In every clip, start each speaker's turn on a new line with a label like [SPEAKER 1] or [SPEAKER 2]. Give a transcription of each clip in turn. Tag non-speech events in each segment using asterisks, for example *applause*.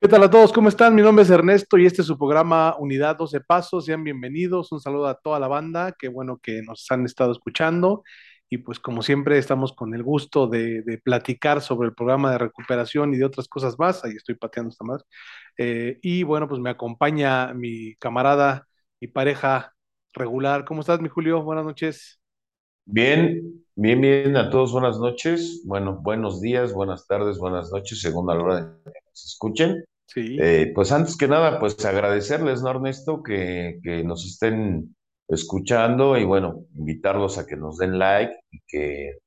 [SPEAKER 1] ¿Qué tal a todos? ¿Cómo están? Mi nombre es Ernesto y este es su programa Unidad 12 Pasos. Sean bienvenidos. Un saludo a toda la banda. Qué bueno que nos han estado escuchando. Y pues como siempre estamos con el gusto de, platicar sobre el programa de recuperación y de otras cosas más. Ahí estoy pateando esta madre. Eh, y bueno, pues me acompaña mi camarada y pareja regular. ¿Cómo estás, mi Julio? Buenas noches.
[SPEAKER 2] Bien, bien, bien, a todos buenas noches, bueno, buenos días, buenas tardes, buenas noches, según la hora de nos escuchen.
[SPEAKER 1] Sí,
[SPEAKER 2] Eh, pues antes que nada, pues agradecerles, ¿no, Ernesto, que, que nos estén escuchando y bueno, invitarlos a que nos den like y que,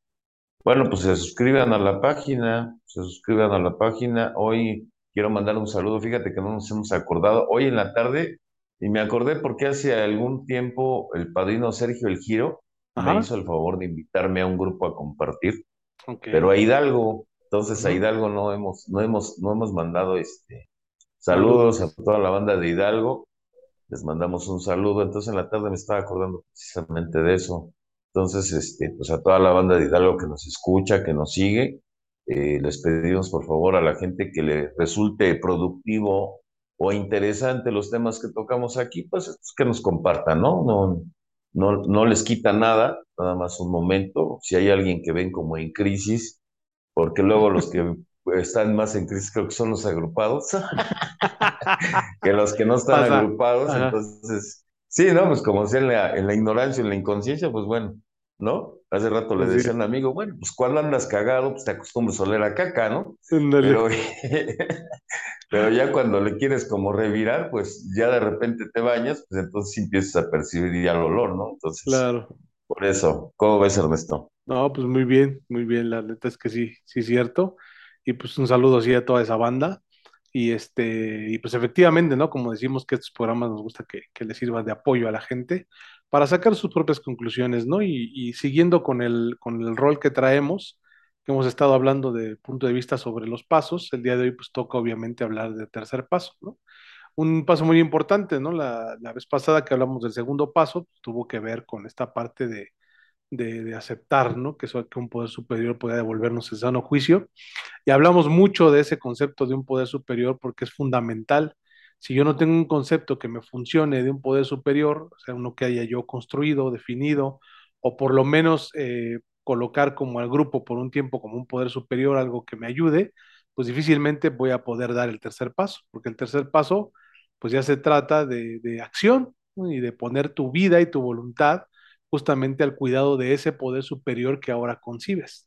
[SPEAKER 2] bueno, pues se suscriban a la página, se suscriban a la página. Hoy quiero mandar un saludo, fíjate que no nos hemos acordado, hoy en la tarde, y me acordé porque hace algún tiempo el padrino Sergio El Giro me hizo el favor de invitarme a un grupo a compartir, pero a Hidalgo, entonces a. Hidalgo no hemos, no hemos, no hemos mandado este saludos a toda la banda de Hidalgo, les mandamos un saludo, entonces en la tarde me estaba acordando precisamente de eso. Entonces, este, pues a toda la banda de Hidalgo que nos escucha, que nos sigue, eh, les pedimos por favor a la gente que le resulte productivo o interesante los temas que tocamos aquí, pues, pues, que nos compartan, ¿no? No, no, no les quita nada, nada más un momento. Si hay alguien que ven como en crisis, porque luego los que están más en crisis creo que son los agrupados, *laughs* que los que no están
[SPEAKER 1] Pasa.
[SPEAKER 2] agrupados,
[SPEAKER 1] Ajá.
[SPEAKER 2] entonces, sí, ¿no? Pues como sea en la, en la ignorancia, en la inconsciencia, pues bueno, ¿no? Hace rato le decía a un amigo, bueno, pues cuando andas cagado, pues te acostumbras a oler a caca, ¿no? Pero, *laughs* pero ya cuando le quieres como revirar, pues ya de repente te bañas, pues entonces empiezas a percibir ya el olor, ¿no? Entonces,
[SPEAKER 1] Claro.
[SPEAKER 2] por eso, ¿cómo ves, Ernesto?
[SPEAKER 1] No, pues muy bien, muy bien, la neta es que sí, sí cierto. Y pues un saludo así a toda esa banda. Y este, y pues efectivamente, ¿no? Como decimos que estos programas nos gusta que, que les sirvan de apoyo a la gente para sacar sus propias conclusiones, ¿no? Y, y siguiendo con el, con el rol que traemos, que hemos estado hablando de punto de vista sobre los pasos, el día de hoy pues toca obviamente hablar del tercer paso, ¿no? Un paso muy importante, ¿no? La, la vez pasada que hablamos del segundo paso, pues, tuvo que ver con esta parte de de, de aceptar, ¿no? Que, eso, que un poder superior pueda devolvernos el sano juicio. Y hablamos mucho de ese concepto de un poder superior porque es fundamental. Si yo no tengo un concepto que me funcione de un poder superior, o sea, uno que haya yo construido, definido, o por lo menos eh, colocar como al grupo por un tiempo como un poder superior, algo que me ayude, pues difícilmente voy a poder dar el tercer paso, porque el tercer paso, pues ya se trata de, de acción y de poner tu vida y tu voluntad justamente al cuidado de ese poder superior que ahora concibes.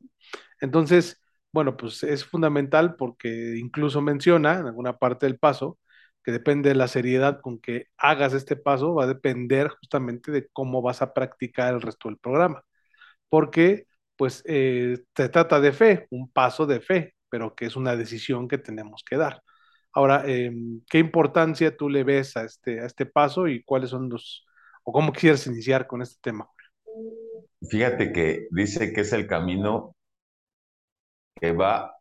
[SPEAKER 1] Entonces, bueno, pues es fundamental porque incluso menciona en alguna parte del paso que depende de la seriedad con que hagas este paso, va a depender justamente de cómo vas a practicar el resto del programa. Porque, pues, eh, se trata de fe, un paso de fe, pero que es una decisión que tenemos que dar. Ahora, eh, ¿qué importancia tú le ves a este, a este paso y cuáles son los, o cómo quisieras iniciar con este tema?
[SPEAKER 2] Fíjate que dice que es el camino que va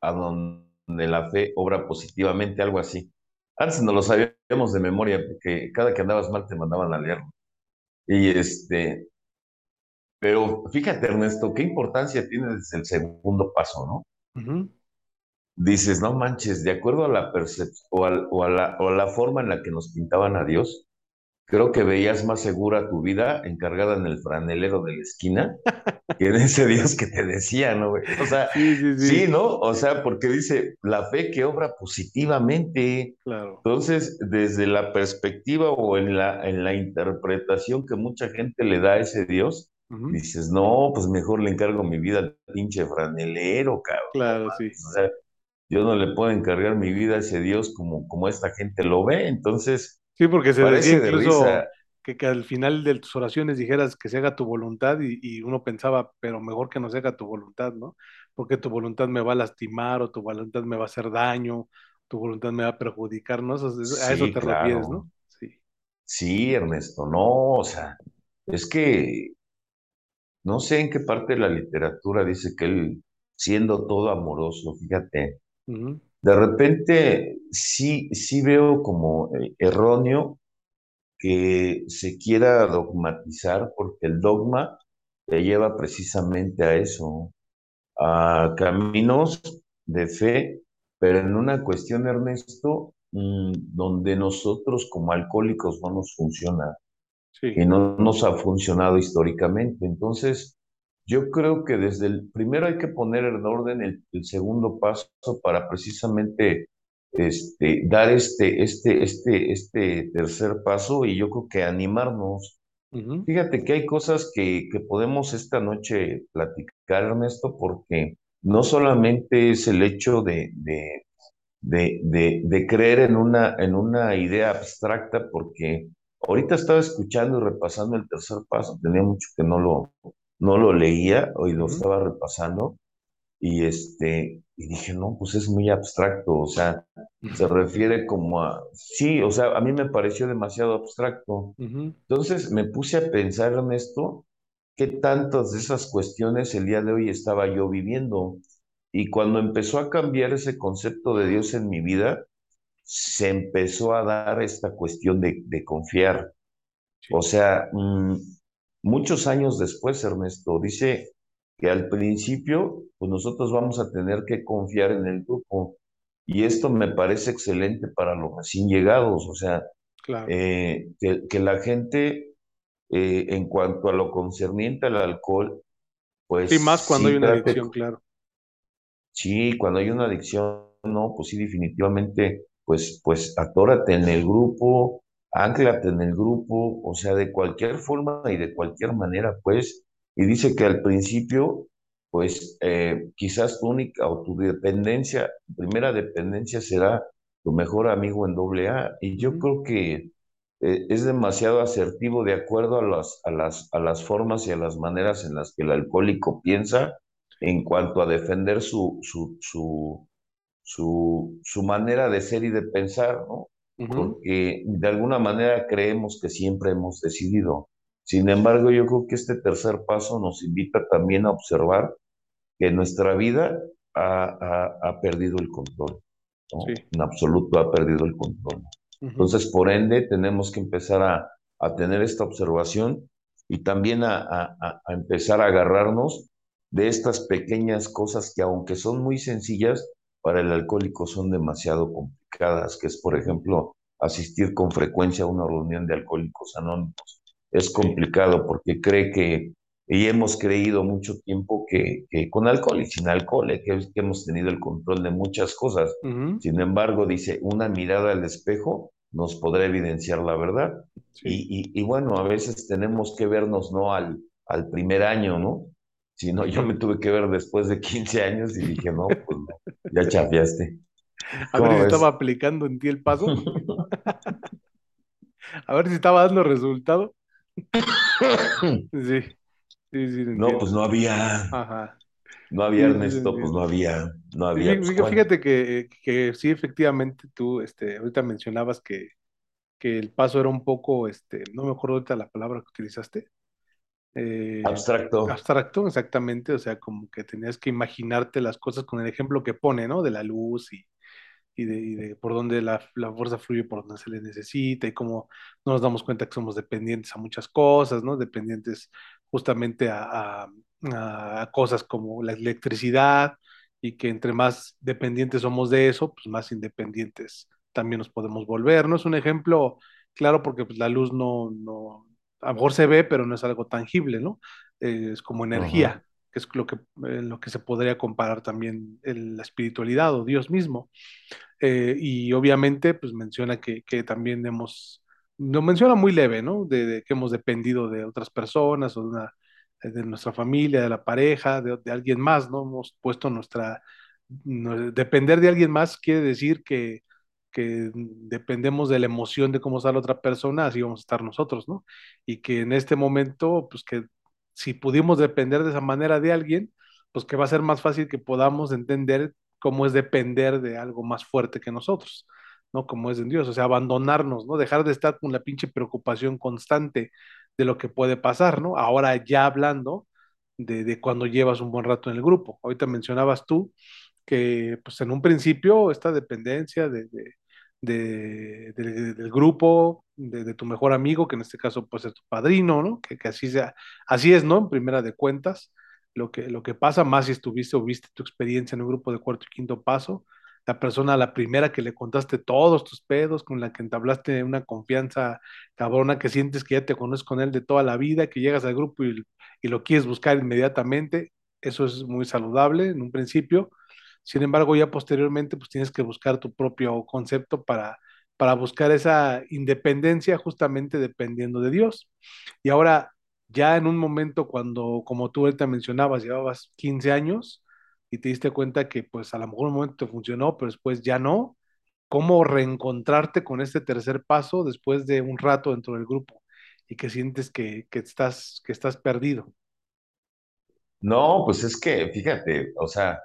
[SPEAKER 2] a donde la fe obra positivamente, algo así. Antes no lo sabíamos de memoria, porque cada que andabas mal te mandaban a leerlo. Y este, pero fíjate, Ernesto, qué importancia tiene desde el segundo paso, ¿no?
[SPEAKER 1] Uh -huh.
[SPEAKER 2] Dices, no manches, de acuerdo a la percepción o, o o a la forma en la que nos pintaban a Dios, creo que veías más segura tu vida encargada en el franelero de la esquina *laughs* que en ese Dios que te decía, ¿no, güey? O sea,
[SPEAKER 1] Sí, sí,
[SPEAKER 2] sí,
[SPEAKER 1] sí,
[SPEAKER 2] ¿no? O sea, porque dice, la fe que obra positivamente.
[SPEAKER 1] claro.
[SPEAKER 2] Entonces, desde la perspectiva o en la, en la interpretación que mucha gente le da a ese Dios,
[SPEAKER 1] Uh -huh.
[SPEAKER 2] dices, no, pues mejor le encargo mi vida al pinche franelero, cabrón.
[SPEAKER 1] Claro, sí.
[SPEAKER 2] o sea, yo no le puedo encargar mi vida a ese Dios como, como esta gente lo ve. Entonces,
[SPEAKER 1] Sí, porque se decía
[SPEAKER 2] parece de
[SPEAKER 1] incluso que, que al final de tus oraciones dijeras que se haga tu voluntad y, y uno pensaba, pero mejor que no se haga tu voluntad, ¿no? Porque tu voluntad me va a lastimar o tu voluntad me va a hacer daño, tu voluntad me va a perjudicar, ¿no? Eso es- a eso te refieres,
[SPEAKER 2] claro.
[SPEAKER 1] ¿no? Sí.
[SPEAKER 2] Sí, Ernesto, no, o sea, es que no sé en qué parte de la literatura dice que él, siendo todo amoroso, fíjate,
[SPEAKER 1] Ujú,
[SPEAKER 2] de repente sí, sí veo como eh, erróneo que se quiera dogmatizar, porque el dogma te lleva precisamente a eso, a caminos de fe, pero en una cuestión, Ernesto, mm, donde nosotros como alcohólicos no nos funciona y
[SPEAKER 1] Sí.
[SPEAKER 2] no nos ha funcionado históricamente. Entonces, yo creo que desde el primero hay que poner en orden el, el segundo paso para precisamente este, dar este, este, este, este tercer paso y yo creo que animarnos. Fíjate que hay cosas que, que podemos esta noche platicar, Ernesto, porque no solamente es el hecho de, de, de, de, de creer en una, en una idea abstracta, porque ahorita estaba escuchando y repasando el tercer paso, tenía mucho que no lo, no lo leía, hoy lo estaba repasando, y este, y dije, no, pues es muy abstracto, o sea, se refiere como a, sí, o sea, a mí me pareció demasiado abstracto. Entonces me puse a pensar en esto, qué tantas de esas cuestiones el día de hoy estaba yo viviendo. Y cuando empezó a cambiar ese concepto de Dios en mi vida, se empezó a dar esta cuestión de, de confiar. O sea, mm, muchos años después, Ernesto, dice que al principio, pues nosotros vamos a tener que confiar en el grupo. Y esto me parece excelente para los recién llegados. O sea,
[SPEAKER 1] Claro.
[SPEAKER 2] eh, que, que la gente, eh, en cuanto a lo concerniente al alcohol,
[SPEAKER 1] Sí, más
[SPEAKER 2] pues
[SPEAKER 1] cuando hay una
[SPEAKER 2] trate
[SPEAKER 1] adicción, claro.
[SPEAKER 2] Sí, cuando hay una adicción, no, pues sí, definitivamente, pues, pues atórate en el grupo, anclate en el grupo, o sea, de cualquier forma y de cualquier manera, pues, y dice que al principio, pues, eh, quizás tu única o tu dependencia, tu primera dependencia será tu mejor amigo en doble A, y yo creo que eh, es demasiado asertivo de acuerdo a las, a las, a las formas y a las maneras en las que el alcohólico piensa en cuanto a defender su, su, su, su, su manera de ser y de pensar, ¿no? Porque de alguna manera creemos que siempre hemos decidido. Sin embargo, yo creo que este tercer paso nos invita también a observar que nuestra vida ha, ha, ha perdido el control, ¿no?
[SPEAKER 1] Sí.
[SPEAKER 2] En absoluto ha perdido el control. Entonces, por ende, tenemos que empezar a, a tener esta observación y también a, a, a empezar a agarrarnos de estas pequeñas cosas que aunque son muy sencillas, para el alcohólico son demasiado complicadas, que es, por ejemplo, asistir con frecuencia a una reunión de alcohólicos anónimos. Es complicado porque cree que, y hemos creído mucho tiempo que, que con alcohol y sin alcohol, eh, que, que hemos tenido el control de muchas cosas. Sin embargo, dice, una mirada al espejo nos podrá evidenciar la verdad.
[SPEAKER 1] Sí.
[SPEAKER 2] Y, y, y bueno, a veces tenemos que vernos no al, al primer año, ¿no? Sino yo
[SPEAKER 1] Ujú.
[SPEAKER 2] me tuve que ver después de 15 años y dije, no, pues no, ya *laughs* chafiaste.
[SPEAKER 1] A ver si
[SPEAKER 2] ¿Cómo
[SPEAKER 1] estaba aplicando en ti el paso. *laughs* *laughs* A ver si estaba dando resultado. Sí, sí, sí,
[SPEAKER 2] No, pues no había,
[SPEAKER 1] Ajá.
[SPEAKER 2] no había
[SPEAKER 1] sí,
[SPEAKER 2] Ernesto, pues no había, no había, pues.
[SPEAKER 1] Fíjate que, que sí, efectivamente, tú, este, ahorita mencionabas que, que el paso era un poco, este, no me acuerdo ahorita la palabra que utilizaste, eh,
[SPEAKER 2] Abstracto.
[SPEAKER 1] abstracto, exactamente, o sea, como que tenías que imaginarte las cosas con el ejemplo que pone, ¿no? De la luz y, y de, y de por dónde la, la fuerza fluye, por donde se le necesita y cómo no nos damos cuenta que somos dependientes a muchas cosas, ¿no? Dependientes justamente a, a, a cosas como la electricidad y que entre más dependientes somos de eso, pues más independientes también nos podemos volver, ¿no? Es un ejemplo claro porque pues, la luz no, no, a lo mejor se ve, pero no es algo tangible, ¿no? Eh, es como
[SPEAKER 2] Ajá,
[SPEAKER 1] energía, que es lo que, eh, lo que se podría comparar también en la espiritualidad o Dios mismo. Eh, y obviamente, pues menciona que, que también hemos, lo menciona muy leve, ¿no? De, de que hemos dependido de otras personas o de, una, de nuestra familia, de la pareja, de, de alguien más, ¿no? Hemos puesto nuestra, no- depender de alguien más quiere decir que, que dependemos de la emoción de cómo está la otra persona, así vamos a estar nosotros, ¿no? Y que en este momento, pues que si pudimos depender de esa manera de alguien, pues que va a ser más fácil que podamos entender cómo es depender de algo más fuerte que nosotros, ¿no? Como es en Dios, o sea, abandonarnos, ¿no? Dejar de estar con la pinche preocupación constante de lo que puede pasar, ¿no? Ahora ya hablando de, de cuando llevas un buen rato en el grupo. Ahorita mencionabas tú que, pues en un principio, esta dependencia de, de, de, de, del grupo, de, de, tu mejor amigo, que en este caso pues es tu padrino, ¿no? Que, que, así sea, así es, ¿no? En primera de cuentas, lo que, lo que pasa más si estuviste o viste tu experiencia en un grupo de cuarto y quinto paso, la persona, la primera que le contaste todos tus pedos, con la que entablaste una confianza cabrona, que sientes que ya te conoces con él de toda la vida, que llegas al grupo y, y lo quieres buscar inmediatamente. Eso es muy saludable en un principio. Sin embargo, ya posteriormente, pues tienes que buscar tu propio concepto para, para buscar esa independencia justamente dependiendo de Dios. Y ahora, ya en un momento cuando, como tú ahorita mencionabas, llevabas 15 años y te diste cuenta que pues a lo mejor un momento te funcionó, pero después ya no, ¿cómo reencontrarte con este tercer paso después de un rato dentro del grupo y que sientes que, que estás, que estás perdido?
[SPEAKER 2] No, pues es que, fíjate, o sea,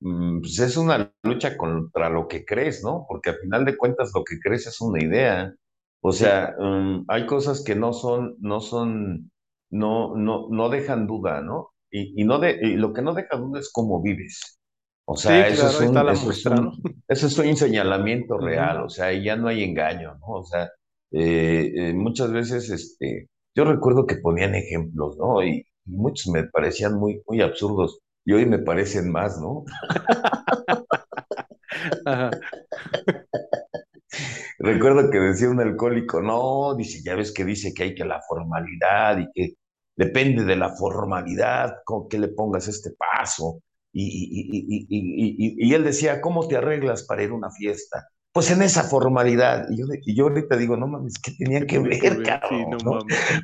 [SPEAKER 2] pues es una lucha contra lo que crees, ¿no? Porque al final de cuentas lo que crees es una idea. O
[SPEAKER 1] Sí,
[SPEAKER 2] sea, mm, hay cosas que no son, no son, no, no, no dejan duda, ¿no? Y, y no de, y lo que no deja duda es cómo vives. O
[SPEAKER 1] sí,
[SPEAKER 2] sea, eso
[SPEAKER 1] claro,
[SPEAKER 2] es un, eso es un, eso es un señalamiento real, o sea, ya no hay engaño, ¿no? O sea, eh, eh, muchas veces, este, yo recuerdo que ponían ejemplos, ¿no? Y, y muchos me parecían muy, muy absurdos, y hoy me parecen más, ¿no? *laughs*
[SPEAKER 1] Ajá,
[SPEAKER 2] Recuerdo que decía un alcohólico, no, dice, ya ves que dice que hay que la formalidad y que depende de la formalidad con que le pongas este paso. Y, y, y, y, y, y él decía, ¿cómo te arreglas para ir a una fiesta? Pues en esa formalidad. Y yo, y yo ahorita digo, no mames, ¿qué tenía
[SPEAKER 1] ¿qué
[SPEAKER 2] que
[SPEAKER 1] tiene que
[SPEAKER 2] ver,
[SPEAKER 1] ver? Sí,
[SPEAKER 2] cabrón?
[SPEAKER 1] no.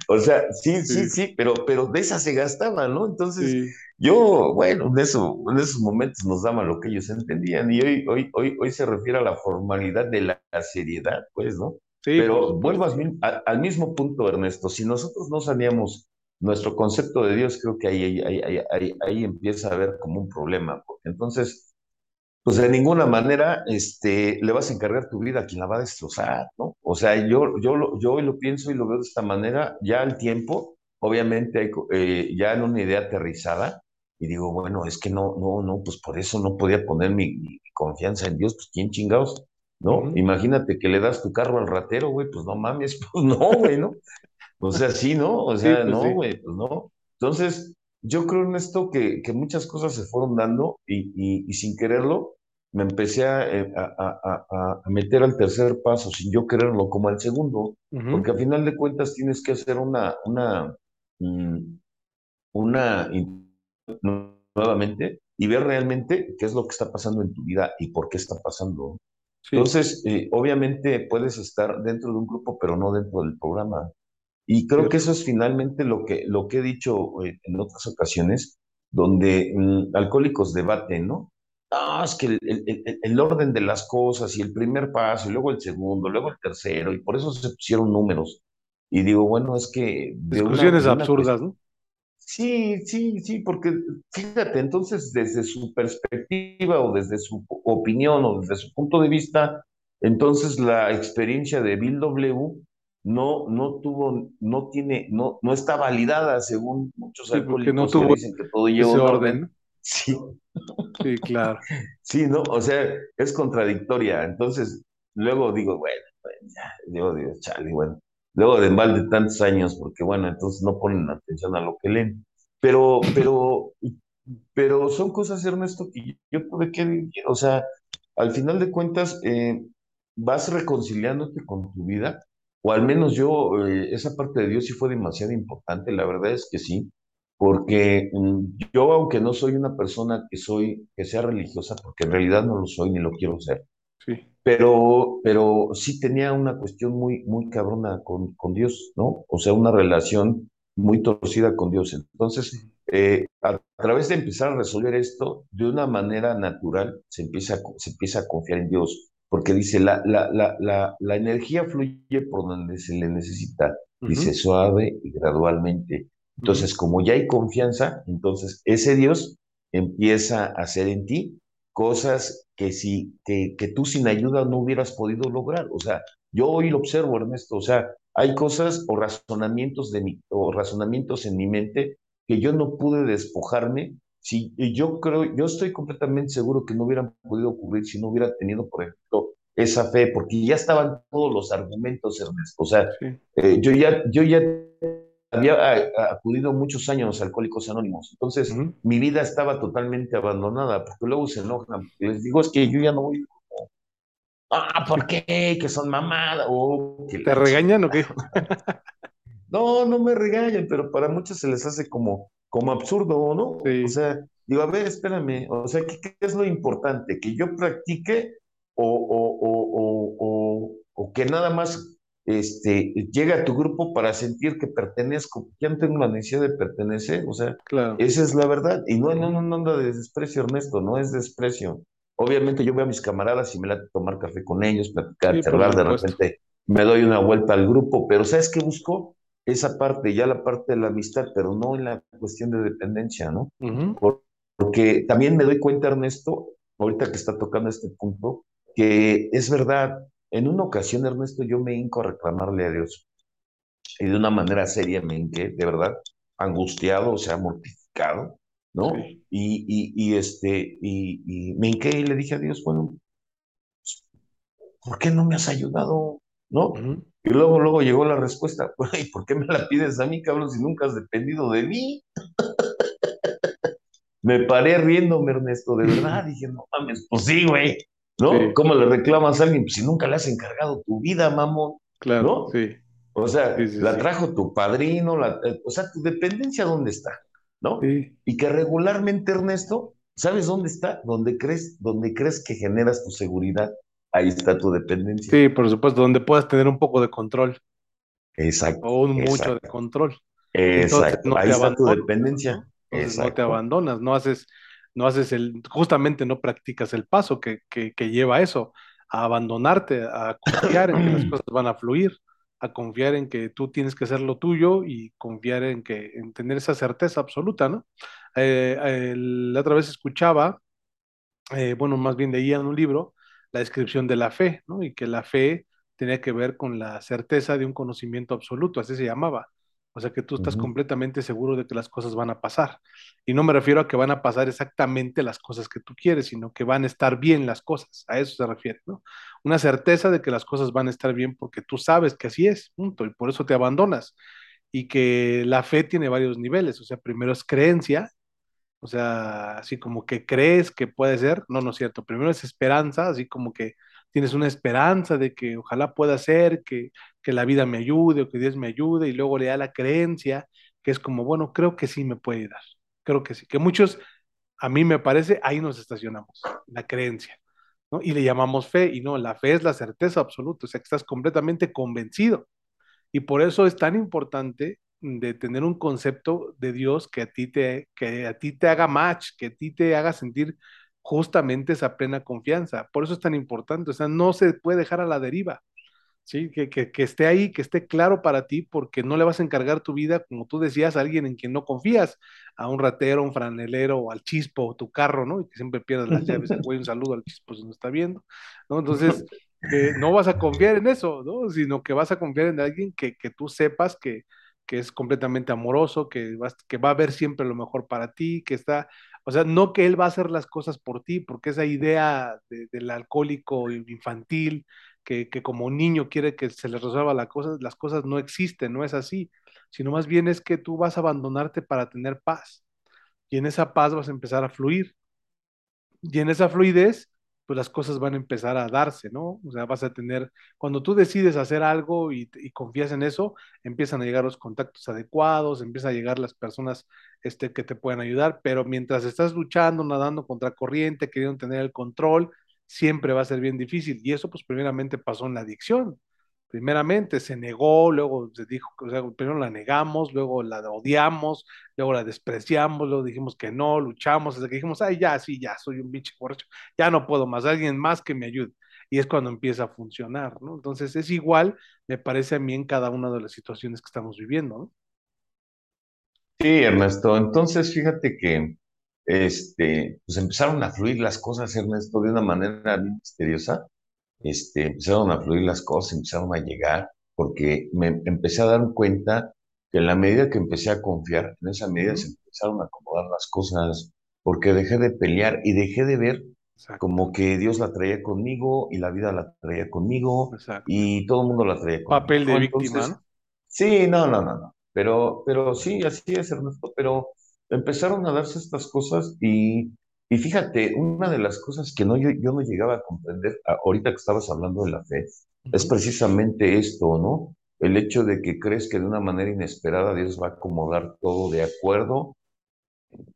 [SPEAKER 2] O sea, sí, sí,
[SPEAKER 1] Sí,
[SPEAKER 2] sí, pero, pero de esa se gastaba, ¿no? Entonces,
[SPEAKER 1] sí,
[SPEAKER 2] yo, bueno, en, eso, en esos momentos nos daban lo que ellos entendían y hoy, hoy, hoy, hoy se refiere a la formalidad de la seriedad, pues, ¿no?
[SPEAKER 1] sí,
[SPEAKER 2] Pero vuelvo al, al, mismo punto, Ernesto, si nosotros no sabíamos nuestro concepto de Dios, creo que ahí, ahí, ahí, ahí, ahí, ahí empieza a haber como un problema, porque entonces pues de ninguna manera este, le vas a encargar tu vida a quien la va a destrozar, ¿no? O sea, yo, yo, yo hoy lo pienso y lo veo de esta manera, ya al tiempo, obviamente hay eh, ya en una idea aterrizada, y digo, bueno, es que no, no, no, pues por eso no podía poner mi, mi confianza en Dios, pues ¿quién chingados? ¿No? Imagínate que le das tu carro al ratero, güey, pues no mames, *laughs* pues no, güey, ¿no? O sea, sí, ¿no? O
[SPEAKER 1] Sí,
[SPEAKER 2] sea,
[SPEAKER 1] pues
[SPEAKER 2] no,
[SPEAKER 1] sí.
[SPEAKER 2] güey, pues no. Entonces, yo creo en esto que, que muchas cosas se fueron dando y, y- y sin quererlo me empecé a, eh, a- a- a- a meter al tercer paso sin yo quererlo, como al segundo, porque a final de cuentas tienes que hacer una, una, mm, una nuevamente y ver realmente qué es lo que está pasando en tu vida y por qué está pasando.
[SPEAKER 1] Sí,
[SPEAKER 2] Entonces, eh, obviamente puedes estar dentro de un grupo, pero no dentro del programa. Y creo que eso es finalmente lo que, lo que he dicho eh, en otras ocasiones, donde mm, alcohólicos debaten, ¿no? No, es que el, el- el- orden de las cosas y el primer paso, y luego el segundo, luego el tercero, y por eso se pusieron números. Y digo, bueno, es que de una,
[SPEAKER 1] Discusiones
[SPEAKER 2] una
[SPEAKER 1] absurdas, ¿no?
[SPEAKER 2] Sí, sí, sí, porque fíjate, entonces desde su perspectiva o desde su opinión o desde su punto de vista, entonces la experiencia de Bill W no, no tuvo, no tiene, no, no está validada según muchos
[SPEAKER 1] Sí, porque no
[SPEAKER 2] alcohólicos que dicen que todo lleva
[SPEAKER 1] orden. *laughs*
[SPEAKER 2] Sí,
[SPEAKER 1] Sí, claro. *laughs*
[SPEAKER 2] sí, ¿no? O sea, es contradictoria. Entonces, luego digo, bueno, pues ya, yo digo, chale, bueno. Luego de mal de tantos años, porque bueno, entonces no ponen atención a lo que leen. Pero, pero, pero son cosas, Ernesto, que yo tuve que vivir. O sea, al final de cuentas, eh, vas reconciliándote con tu vida, o al menos yo, eh, esa parte de Dios sí fue demasiado importante, la verdad es que sí, porque mm, yo, aunque no soy una persona que soy, que sea religiosa, porque en realidad no lo soy ni lo quiero ser,
[SPEAKER 1] Sí.
[SPEAKER 2] pero, pero sí tenía una cuestión muy, muy cabrona con, con Dios, ¿no? O sea, una relación muy torcida con Dios. Entonces,
[SPEAKER 1] Ujú,
[SPEAKER 2] eh, a, a través de empezar a resolver esto, de una manera natural, se empieza, a se empieza a confiar en Dios, porque dice, la, la, la, la, la energía fluye por donde se le necesita, dice, suave y gradualmente. Entonces, como ya hay confianza, entonces ese Dios empieza a hacer en ti cosas que, si, que, que tú sin ayuda no hubieras podido lograr. O sea, yo hoy lo observo, Ernesto, o sea, hay cosas o razonamientos, de mi, o razonamientos en mi mente que yo no pude despojarme. Si, yo creo, yo estoy completamente seguro que no hubieran podido ocurrir si no hubiera tenido, por ejemplo, esa fe, porque ya estaban todos los argumentos, Ernesto. O sea,
[SPEAKER 1] Sí.
[SPEAKER 2] eh, yo, ya, yo ya había a- acudido muchos años a Alcohólicos Anónimos, entonces mi vida estaba totalmente abandonada, porque luego se enojan, les digo, es que yo ya no voy, Ah, ¿por qué? Que son mamadas. Oh,
[SPEAKER 1] ¿Te regañan o qué?
[SPEAKER 2] No, no me regañen, pero para muchos se les hace como, como absurdo, ¿no? O sea, digo, a ver, espérame, o sea, ¿qué, qué es lo importante? ¿Que yo practique o, o, o, o, que nada más este, llegue a tu grupo para sentir que pertenezco? Ya no tengo la necesidad de pertenecer, o sea,
[SPEAKER 1] claro.
[SPEAKER 2] esa es la verdad. Y no, no, no, no anda de desprecio, Ernesto, no es desprecio. Obviamente yo veo a mis camaradas y me late tomar café con ellos, platicar,
[SPEAKER 1] Sí,
[SPEAKER 2] charlar, de repente me doy una vuelta al grupo, pero ¿sabes qué busco? Esa parte, ya la parte de la amistad, pero no en la cuestión de dependencia, ¿no? Porque también me doy cuenta, Ernesto, ahorita que está tocando este punto, que es verdad, en una ocasión, Ernesto, yo me hinco a reclamarle a Dios y de una manera seria me hinqué, de verdad, angustiado, o sea, mortificado, ¿no? Y, y, y este, y, y me hinqué y le dije a Dios, bueno, ¿por qué no me has ayudado? ¿No? Y luego, luego llegó la respuesta, *laughs* "Güey, ¿por qué me la pides a mí, cabrón, si nunca has dependido de mí? *laughs* Me paré riéndome, Ernesto, de verdad, *laughs* dije, no mames, pues sí, güey, ¿no?
[SPEAKER 1] Sí,
[SPEAKER 2] ¿Cómo le reclamas a alguien pues, si nunca le has encargado tu vida, mamón?
[SPEAKER 1] claro,
[SPEAKER 2] ¿No?
[SPEAKER 1] sí,
[SPEAKER 2] O sea,
[SPEAKER 1] sí,
[SPEAKER 2] la trajo tu padrino, la- eh, o sea, tu dependencia, ¿dónde está? ¿No? Y que regularmente, Ernesto, ¿sabes dónde está? Donde crees, donde crees que generas tu seguridad, ahí está tu dependencia.
[SPEAKER 1] sí, por supuesto, donde puedas tener un poco de control
[SPEAKER 2] Exacto,
[SPEAKER 1] o un mucho de
[SPEAKER 2] exacto,
[SPEAKER 1] control. Entonces
[SPEAKER 2] exacto.
[SPEAKER 1] no
[SPEAKER 2] Ahí está tu dependencia.
[SPEAKER 1] ¿no? Entonces no te abandonas, no haces, no haces el, justamente no practicas el paso que, que, que lleva a eso, a abandonarte, a confiar en que las *clears throat* cosas van a fluir, a confiar en que tú tienes que hacer lo tuyo y confiar en que, en tener esa certeza absoluta, ¿no? Eh, eh, la otra vez escuchaba eh, bueno, más bien leía en un libro la descripción de la fe, ¿no? Y que la fe tenía que ver con la certeza de un conocimiento absoluto, así se llamaba. O sea, que tú estás
[SPEAKER 2] Ujú.
[SPEAKER 1] completamente seguro de que las cosas van a pasar. Y no me refiero a que van a pasar exactamente las cosas que tú quieres, sino que van a estar bien las cosas. A eso se refiere, ¿no? Una certeza de que las cosas van a estar bien porque tú sabes que así es, punto. Y por eso te abandonas. Y que la fe tiene varios niveles. O sea, primero es creencia, o sea, así como que crees que puede ser, no, no es cierto. Primero es esperanza, así como que tienes una esperanza de que ojalá pueda ser, que, que la vida me ayude o que Dios me ayude, y luego le da la creencia, que es como, bueno, creo que sí me puede dar, creo que sí. Que muchos, a mí me parece, ahí nos estacionamos, la creencia, ¿no? Y le llamamos fe, y no, la fe es la certeza absoluta, o sea, que estás completamente convencido. Y por eso es tan importante de tener un concepto de Dios que a ti te, que a ti te haga match, que a ti te haga sentir justamente esa plena confianza. Por eso es tan importante, o sea, no se puede dejar a la deriva, ¿sí? Que, que, que esté ahí, que esté claro para ti, porque no le vas a encargar tu vida, como tú decías, a alguien en quien no confías, a un ratero, un franelero, o al chispo, o tu carro, ¿no? Y que siempre pierdes las *laughs* llaves, güey, un saludo al chispo si no está viendo, ¿no? Entonces, que *laughs* no vas a confiar en eso, ¿no? Sino que vas a confiar en alguien que, que tú sepas que, que es completamente amoroso, que, vas, que va a ver siempre lo mejor para ti, que está, o sea, no que él va a hacer las cosas por ti, porque esa idea de, del alcohólico infantil, que, que, como niño quiere que se le resuelva la cosa, las cosas no existen, no es así, sino más bien es que tú vas a abandonarte para tener paz y en esa paz vas a empezar a fluir. Y en esa fluidez, pues las cosas van a empezar a darse, ¿no? O sea, vas a tener, cuando tú decides hacer algo y, confías en eso, empiezan a llegar los contactos adecuados, empiezan a llegar las personas este, que te pueden ayudar, pero mientras estás luchando, nadando contra corriente, queriendo tener el control, siempre va a ser bien difícil. Y eso, pues, primeramente pasó en la adicción primeramente se negó, luego se dijo, o sea, primero la negamos, luego la odiamos, luego la despreciamos, luego dijimos que no, luchamos, hasta que dijimos, ay, ya, sí, ya, soy un bicho borracho, ya no puedo más, alguien más que me ayude. Y es cuando empieza a funcionar, ¿no? Entonces es igual, me parece a mí, en cada una de las situaciones que estamos viviendo, ¿no?
[SPEAKER 2] Sí, Ernesto. Entonces, fíjate que este, pues empezaron a fluir las cosas, Ernesto, de una manera misteriosa. Este, empezaron a fluir las cosas, empezaron a llegar, porque me empecé a dar cuenta que en la medida que empecé a confiar, en esa medida se empezaron a acomodar las cosas, porque dejé de pelear y dejé de ver
[SPEAKER 1] Exacto,
[SPEAKER 2] como que Dios la traía conmigo y la vida la traía conmigo
[SPEAKER 1] exacto.
[SPEAKER 2] y todo el mundo la traía conmigo,
[SPEAKER 1] Papel de víctima,
[SPEAKER 2] sí, no, no, no, no. Pero, pero sí, así es, Ernesto, pero empezaron a darse estas cosas y y fíjate, una de las cosas que no, yo, yo no llegaba a comprender, ahorita que estabas hablando de la fe, es precisamente esto, ¿no? El hecho de que crees que de una manera inesperada Dios va a acomodar todo de acuerdo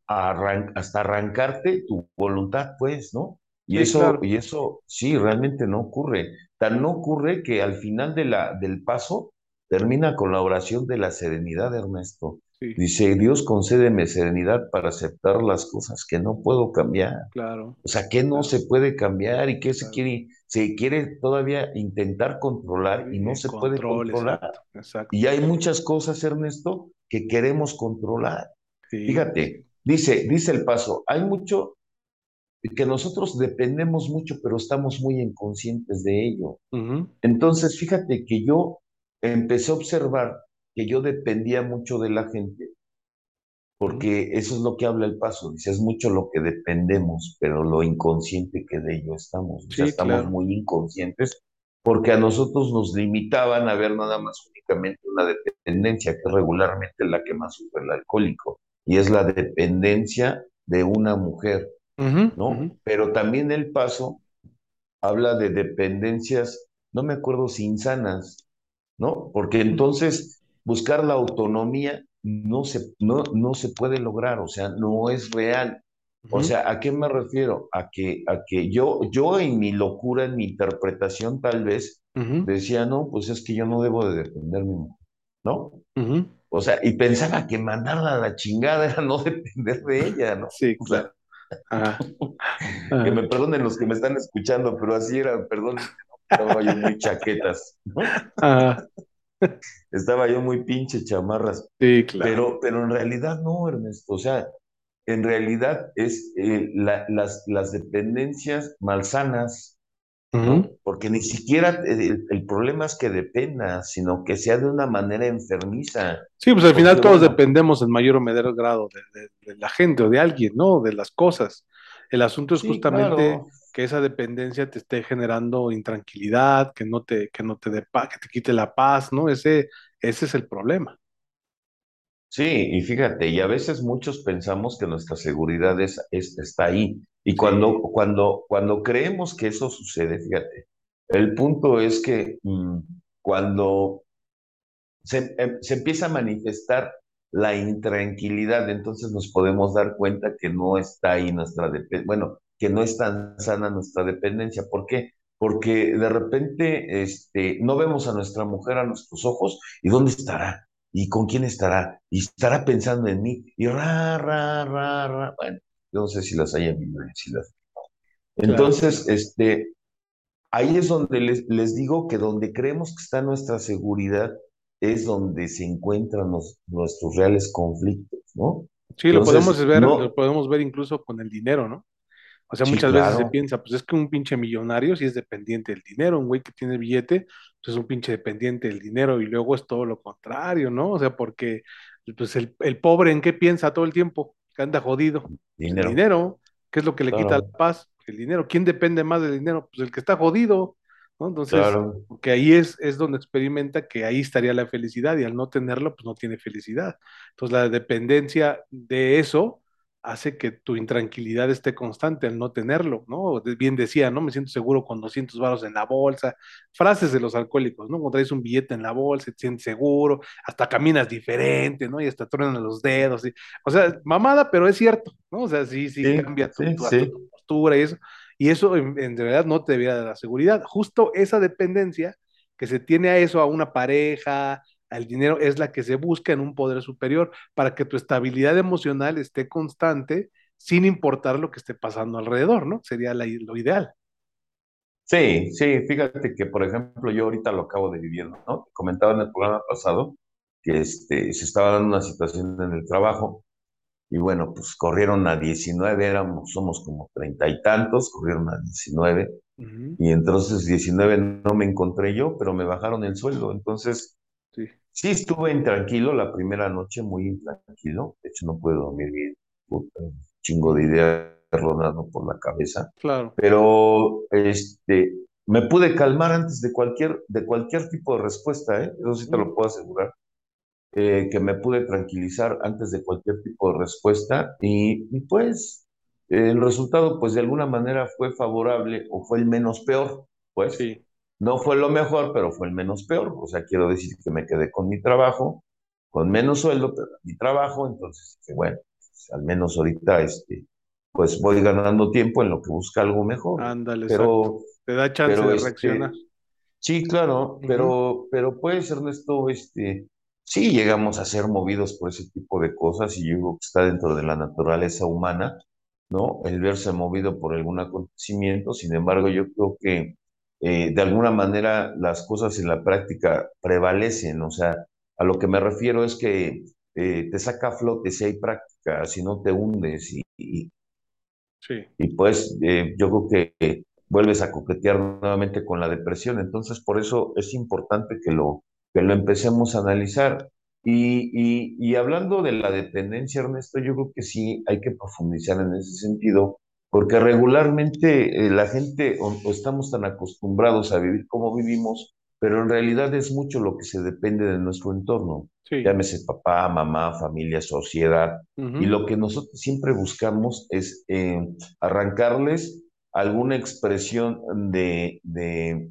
[SPEAKER 2] a arran- hasta arrancarte tu voluntad, pues, ¿no? Y
[SPEAKER 1] Sí,
[SPEAKER 2] eso,
[SPEAKER 1] claro,
[SPEAKER 2] y eso sí, realmente no ocurre. Tan no ocurre que al final de la, del paso termina con la oración de la serenidad, Ernesto.
[SPEAKER 1] Sí,
[SPEAKER 2] Dice, Dios concédeme serenidad para aceptar las cosas que no puedo cambiar.
[SPEAKER 1] claro,
[SPEAKER 2] O sea, ¿qué no
[SPEAKER 1] claro,
[SPEAKER 2] se puede cambiar y qué se quiere, se quiere todavía intentar controlar y no
[SPEAKER 1] El
[SPEAKER 2] se puede
[SPEAKER 1] control,
[SPEAKER 2] controlar?
[SPEAKER 1] exacto,
[SPEAKER 2] Y hay muchas cosas, Ernesto, que queremos controlar.
[SPEAKER 1] Sí,
[SPEAKER 2] Fíjate, dice, dice el paso, hay mucho que nosotros dependemos mucho, pero estamos muy inconscientes de ello. Entonces, fíjate que yo empecé a observar que yo dependía mucho de la gente porque eso es lo que habla el paso, dice, es mucho lo que dependemos, pero lo inconsciente que de ello estamos, o sea,
[SPEAKER 1] Sí,
[SPEAKER 2] estamos
[SPEAKER 1] claro.
[SPEAKER 2] muy inconscientes porque a nosotros nos limitaban a ver nada más únicamente una dependencia, que es regularmente la que más sufre el alcohólico, y es la dependencia de una mujer,
[SPEAKER 1] Ujú, ujú,
[SPEAKER 2] ¿no? Pero también el paso habla de dependencias, no me acuerdo si insanas, ¿no? Porque entonces buscar la autonomía no se, no, no se puede lograr, o sea, no es real. O sea, ¿a qué me refiero? A que, a que yo, yo en mi locura, en mi interpretación tal vez, decía, no, pues es que yo no debo de defender mi mujer, ¿no? O sea, y pensaba que mandarla a la chingada era no *laughs* depender de ella, ¿no?
[SPEAKER 1] Sí,
[SPEAKER 2] O sea,
[SPEAKER 1] claro. *laughs*
[SPEAKER 2] Que me perdonen los que me están escuchando, pero así era, perdón, *laughs* estaba yo muy chaquetas, ¿no? *laughs* Estaba yo muy pinche chamarras.
[SPEAKER 1] Sí, claro.
[SPEAKER 2] Pero, pero en realidad no, Ernesto. O sea, en realidad es eh, la- las, las dependencias malsanas. ¿no? Porque ni siquiera eh, el, el problema es que dependa, sino que sea de una manera enfermiza.
[SPEAKER 1] Sí, pues al final
[SPEAKER 2] Porque
[SPEAKER 1] todos
[SPEAKER 2] bueno,
[SPEAKER 1] dependemos en mayor o menor grado de, de- de la gente o de alguien, ¿no? De las cosas. El asunto es
[SPEAKER 2] sí,
[SPEAKER 1] justamente
[SPEAKER 2] claro.
[SPEAKER 1] Que esa dependencia te esté generando intranquilidad, que no te, que no te dé paz, que te quite la paz, ¿no? Ese, ese es el problema.
[SPEAKER 2] Sí, y fíjate, y a veces muchos pensamos que nuestra seguridad es, es- está ahí. Y cuando,
[SPEAKER 1] Sí.
[SPEAKER 2] cuando, cuando creemos que eso sucede, fíjate, el punto es que mm, cuando se, em- se empieza a manifestar la intranquilidad, entonces nos podemos dar cuenta que no está ahí nuestra dependencia, bueno, que no es tan sana nuestra dependencia. ¿Por qué? Porque de repente este, no vemos a nuestra mujer a nuestros ojos y ¿dónde estará? ¿Y con quién estará? Y estará pensando en mí y ra, ra, ra, ra. Bueno, yo no sé si las hay en mi si las... Entonces,
[SPEAKER 1] claro.
[SPEAKER 2] este, Ahí es donde les, les digo que donde creemos que está nuestra seguridad es donde se encuentran los- nuestros reales conflictos, ¿no?
[SPEAKER 1] Sí, lo podemos ver, lo podemos ver incluso con el dinero, ¿no? O sea,
[SPEAKER 2] sí,
[SPEAKER 1] muchas veces se piensa, pues es que un pinche millonario sí es dependiente del dinero, un güey que tiene billete, pues es un pinche dependiente del dinero y luego es todo lo contrario, ¿no? O sea, porque pues el, el pobre en qué piensa todo el tiempo, que anda jodido, pues el
[SPEAKER 2] dinero,
[SPEAKER 1] dinero, ¿qué es lo que le quita la paz? El dinero, ¿quién depende más del dinero? Pues el que está jodido, ¿no? Entonces,
[SPEAKER 2] claro.
[SPEAKER 1] porque ahí es, es donde experimenta que ahí estaría la felicidad y al no tenerlo, pues no tiene felicidad. Entonces la dependencia de eso hace que tu intranquilidad esté constante al no tenerlo, ¿no? Bien decía, ¿no? Me siento seguro con 200 varos en la bolsa, frases de los alcohólicos, ¿no? Cuando traes un billete en la bolsa, te sientes seguro, hasta caminas diferente, ¿no? Y hasta truenan los dedos, y- o sea, mamada, pero es cierto, ¿no? O sea, sí, sí
[SPEAKER 2] Sí,
[SPEAKER 1] cambia tu,
[SPEAKER 2] sí,
[SPEAKER 1] tu, tu
[SPEAKER 2] sí,
[SPEAKER 1] postura y eso, y eso en, en realidad no te debería dar la seguridad, justo esa dependencia que se tiene a eso, a una pareja, al dinero, es la que se busca en un poder superior para que tu estabilidad emocional esté constante sin importar lo que esté pasando alrededor, ¿no? Sería la- lo ideal.
[SPEAKER 2] sí, sí, fíjate que, por ejemplo, yo ahorita lo acabo de vivir, ¿no? Comentaba en el programa pasado que este, se estaba dando una situación en el trabajo y bueno, pues corrieron a 19, éramos, somos como treinta y tantos, corrieron a 19
[SPEAKER 1] Ujú,
[SPEAKER 2] Y entonces 19 no me encontré yo, pero me bajaron el sueldo. Entonces,
[SPEAKER 1] Sí,
[SPEAKER 2] sí estuve intranquilo la primera noche, muy intranquilo. De hecho, no pude dormir bien. Puta, un chingo de ideas rodando por la cabeza.
[SPEAKER 1] claro.
[SPEAKER 2] Pero este, me pude calmar antes de cualquier, de cualquier tipo de respuesta, ¿eh? Eso sí te lo puedo asegurar. eh, que me pude tranquilizar antes de cualquier tipo de respuesta. Y, y pues el resultado, pues de alguna manera fue favorable o fue el menos peor, pues.
[SPEAKER 1] Sí,
[SPEAKER 2] No fue lo mejor, pero fue el menos peor. O sea, quiero decir que me quedé con mi trabajo, con menos sueldo, pero mi trabajo, entonces, bueno, pues, al menos ahorita, este, pues voy ganando tiempo en lo que busca algo mejor.
[SPEAKER 1] ándale, exacto.
[SPEAKER 2] Pero,
[SPEAKER 1] Te da chance de reaccionar.
[SPEAKER 2] este, Sí, claro,
[SPEAKER 1] Ujú,
[SPEAKER 2] pero, pero pues, Ernesto, este, sí llegamos a ser movidos por ese tipo de cosas y yo creo que está dentro de la naturaleza humana, ¿no? El verse movido por algún acontecimiento. Sin embargo, yo creo que eh, de alguna manera las cosas en la práctica prevalecen. O sea, a lo que me refiero es que eh, te saca a flote si hay práctica, si no te hundes y, y,
[SPEAKER 1] Sí,
[SPEAKER 2] y pues eh, yo creo que vuelves a coquetear nuevamente con la depresión. Entonces, por eso es importante que lo, que lo empecemos a analizar. Y, y, y hablando de la dependencia, Ernesto, yo creo que sí hay que profundizar en ese sentido, porque regularmente eh, la gente o, o estamos tan acostumbrados a vivir como vivimos, pero en realidad es mucho lo que se depende de nuestro entorno,
[SPEAKER 1] sí.
[SPEAKER 2] llámese papá, mamá, familia, sociedad. Y lo que nosotros siempre buscamos es eh, arrancarles alguna expresión de, de,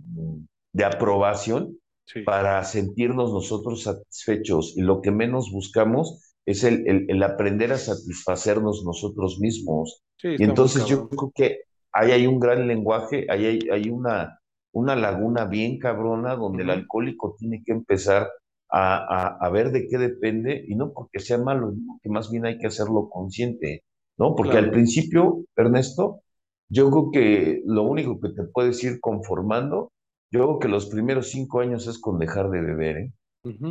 [SPEAKER 2] de aprobación
[SPEAKER 1] Sí,
[SPEAKER 2] para sentirnos nosotros satisfechos. Y lo que menos buscamos es el, el, el aprender a satisfacernos nosotros mismos.
[SPEAKER 1] sí,
[SPEAKER 2] Y entonces yo creo que ahí hay un gran lenguaje, ahí hay, hay una, una laguna bien cabrona donde el alcohólico tiene que empezar a, a, a ver de qué depende, y no porque sea malo, que más bien hay que hacerlo consciente, ¿no? Porque al principio, Ernesto, yo creo que lo único que te puedes ir conformando, yo creo que los primeros cinco años es con dejar de beber, ¿eh?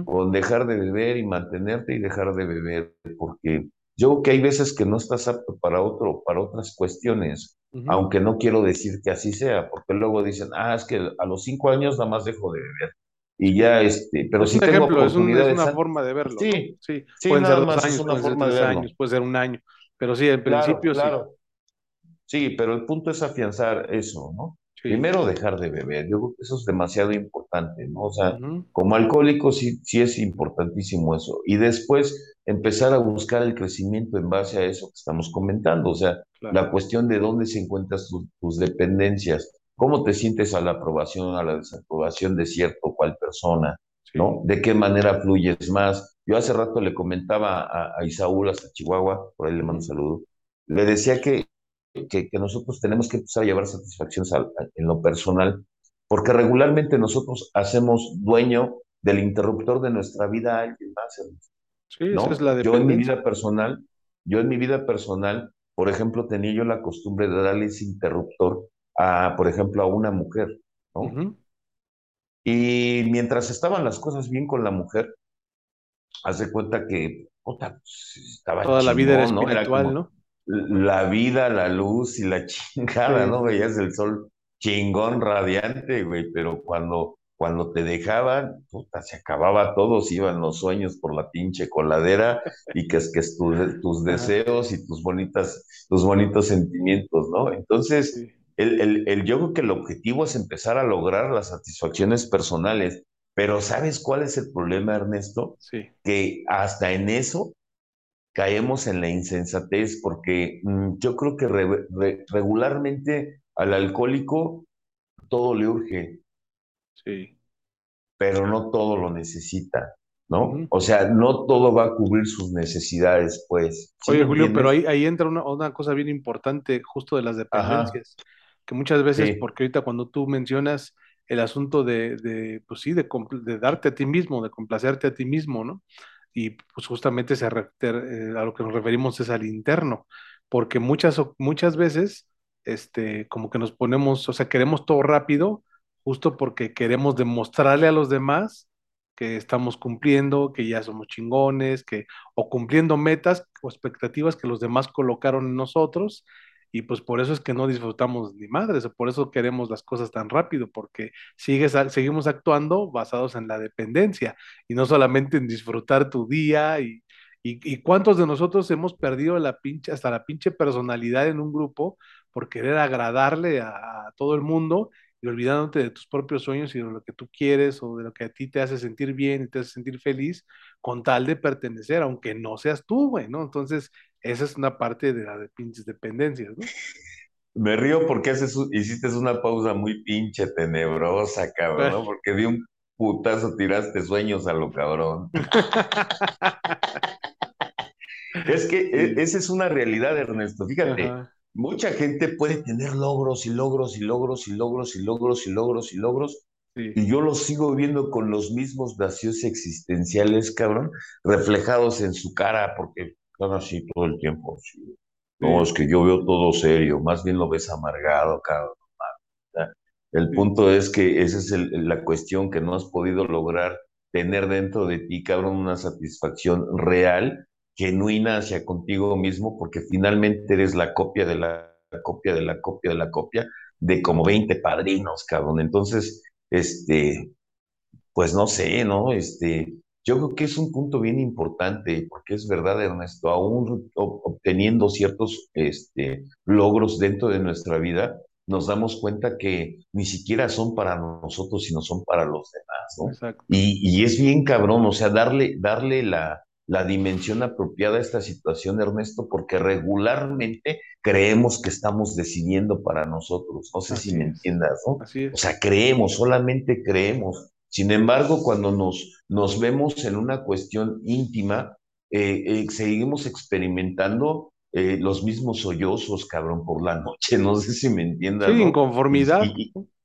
[SPEAKER 2] Con dejar de beber y mantenerte y dejar de beber, porque yo creo que hay veces que no estás apto para otro, para otras cuestiones, aunque no quiero decir que así sea, porque luego dicen, ah, es que a los cinco años nada más dejo de beber. Y
[SPEAKER 1] Sí.
[SPEAKER 2] ya, este, pero
[SPEAKER 1] Es un
[SPEAKER 2] si tengo
[SPEAKER 1] ejemplo, es un, es una forma de verlo,
[SPEAKER 2] sí,
[SPEAKER 1] Sí,
[SPEAKER 2] sí,
[SPEAKER 1] pueden ser dos
[SPEAKER 2] más es
[SPEAKER 1] años,
[SPEAKER 2] una
[SPEAKER 1] pueden ser
[SPEAKER 2] forma de verlo.
[SPEAKER 1] años, puede ser un año, pero sí, en
[SPEAKER 2] Claro,
[SPEAKER 1] principio sí,
[SPEAKER 2] claro. Sí, pero el punto es afianzar eso, ¿no?
[SPEAKER 1] Sí.
[SPEAKER 2] Primero dejar de beber, yo creo que eso es demasiado importante, ¿no? O sea, como alcohólico sí, sí es importantísimo eso. Y después empezar a buscar el crecimiento en base a eso que estamos comentando, o sea,
[SPEAKER 1] Claro,
[SPEAKER 2] la cuestión de dónde se encuentran tus, tus dependencias, cómo te sientes a la aprobación, a la desaprobación de cierto o cual persona,
[SPEAKER 1] sí.
[SPEAKER 2] ¿no? De qué manera fluyes más. Yo hace rato le comentaba a, a Isaúl hasta Chihuahua, por ahí le mando un saludo, le decía que que, que nosotros tenemos que empezar a llevar satisfacciones en lo personal, porque regularmente nosotros hacemos dueño del interruptor de nuestra vida a alguien más,
[SPEAKER 1] Sí, esa es la
[SPEAKER 2] Yo en mi vida personal, yo en mi vida personal, por ejemplo, tenía yo la costumbre de darle ese interruptor a, por ejemplo, a una mujer, ¿no? Y mientras estaban las cosas bien con la mujer, haz de cuenta que, puta, pues, estaba
[SPEAKER 1] Toda la vida era
[SPEAKER 2] chingón, ¿no? Era
[SPEAKER 1] espiritual,
[SPEAKER 2] como
[SPEAKER 1] ¿no?
[SPEAKER 2] La vida, la luz y la *laughs* chingada, ¿no? Veías el sol chingón, radiante, güey, pero cuando, cuando te dejaban, puta, se acababa todo, se iban los sueños por la pinche coladera y que es que es tu- tus deseos y tus bonitas, tus bonitos sentimientos, ¿no? Entonces, el, el, el, yo creo que el objetivo es empezar a lograr las satisfacciones personales, pero ¿sabes cuál es el problema, Ernesto?
[SPEAKER 1] sí,
[SPEAKER 2] Que hasta en eso caemos en la insensatez porque mm, yo creo que re- re- regularmente al alcohólico todo le urge,
[SPEAKER 1] sí.
[SPEAKER 2] pero no todo lo necesita, ¿no? O sea, no todo va a cubrir sus necesidades, pues. ¿Sí
[SPEAKER 1] Oye, Julio, pero ahí, ahí entra una, una cosa bien importante justo de las
[SPEAKER 2] Ajá,
[SPEAKER 1] dependencias, que muchas veces,
[SPEAKER 2] sí,
[SPEAKER 1] porque ahorita cuando tú mencionas el asunto de, de pues sí, de, de darte a ti mismo, de complacerte a ti mismo, ¿no? Y pues justamente se eh, a lo que nos referimos es al interno, porque muchas, muchas veces, este, como que nos ponemos, o sea, queremos todo rápido, justo porque queremos demostrarle a los demás que estamos cumpliendo, que ya somos chingones, que o cumpliendo metas o expectativas que los demás colocaron en nosotros. Y pues por eso es que no disfrutamos ni madres, por eso queremos las cosas tan rápido, porque sigues, seguimos actuando basados en la dependencia y no solamente en disfrutar tu día y, y, cuántos de nosotros hemos perdido la hasta la pinche personalidad en un grupo por querer agradarle a, a todo el mundo y olvidándote de tus propios sueños y de lo que tú quieres o de lo que a ti te hace sentir bien y te hace sentir feliz con tal de pertenecer, aunque no seas tú, güey, ¿no? Entonces, esa es una parte de la de pinches dependencias, ¿no?
[SPEAKER 2] Me río porque haces, hiciste una pausa muy pinche tenebrosa, cabrón, ¿no? *laughs* Porque de un putazo tiraste sueños a lo cabrón. *laughs* es que e, esa es una realidad, Ernesto. Fíjate, mucha gente puede tener logros y logros y logros y logros y logros y logros y logros. Y yo los sigo viendo con los mismos vacíos existenciales, cabrón, reflejados en su cara, porque están así todo el tiempo. No, es que yo veo todo serio, más bien lo ves amargado, cabrón. El punto es que esa es la cuestión que no has podido lograr tener dentro de ti, cabrón, una satisfacción real, genuina hacia contigo mismo, porque finalmente eres la copia de la copia de la copia de la copia de como 20 padrinos, cabrón. Entonces, este, pues no sé, ¿no? Este, yo creo que es un punto bien importante, porque es verdad, Ernesto, aún obteniendo ciertos este, logros dentro de nuestra vida, nos damos cuenta que ni siquiera son para nosotros, sino son para los demás, ¿no? Exacto. Y, es bien cabrón, o sea, darle, darle la, la dimensión apropiada a esta situación, Ernesto, porque regularmente creemos que estamos decidiendo para nosotros. No sé si me entiendas, ¿no? Así es. O sea, creemos, solamente creemos. Sin embargo, cuando nos, nos vemos en una cuestión íntima, eh, eh, seguimos experimentando eh, los mismos sollozos, cabrón, por la *laughs* noche. No sé si me entiendas.
[SPEAKER 1] Sí, inconformidad.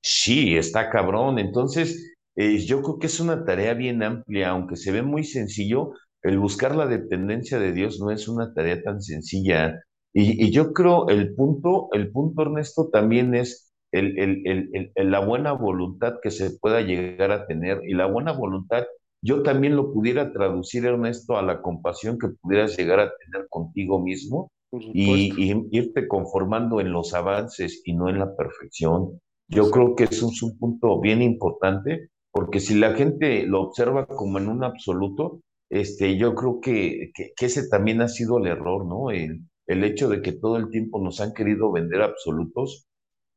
[SPEAKER 2] sí, está cabrón. Entonces, yo creo que es una tarea bien amplia, aunque se ve muy sencillo, el buscar la dependencia de Dios no es una tarea tan sencilla. Y, y yo creo el punto, el punto, Ernesto, también es el, la buena voluntad que se pueda llegar a tener y la buena voluntad, yo también lo pudiera traducir, Ernesto, a la compasión que pudieras llegar a tener contigo mismo y, irte conformando en los avances y no en la perfección. Yo creo que eso es un punto bien importante, porque si la gente lo observa como en un absoluto, este, yo creo que, que, ese también ha sido el error, ¿no? El, el hecho de que todo el tiempo nos han querido vender absolutos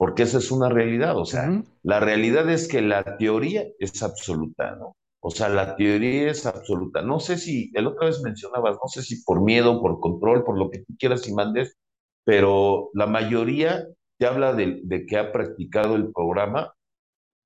[SPEAKER 2] porque esa es una realidad, o sea, la realidad es que la teoría es absoluta, ¿no? O sea, la teoría es absoluta. No sé si, el otra vez mencionabas, no sé si por miedo, por control, por lo que tú quieras y mandes, pero la mayoría te habla de, que ha practicado el programa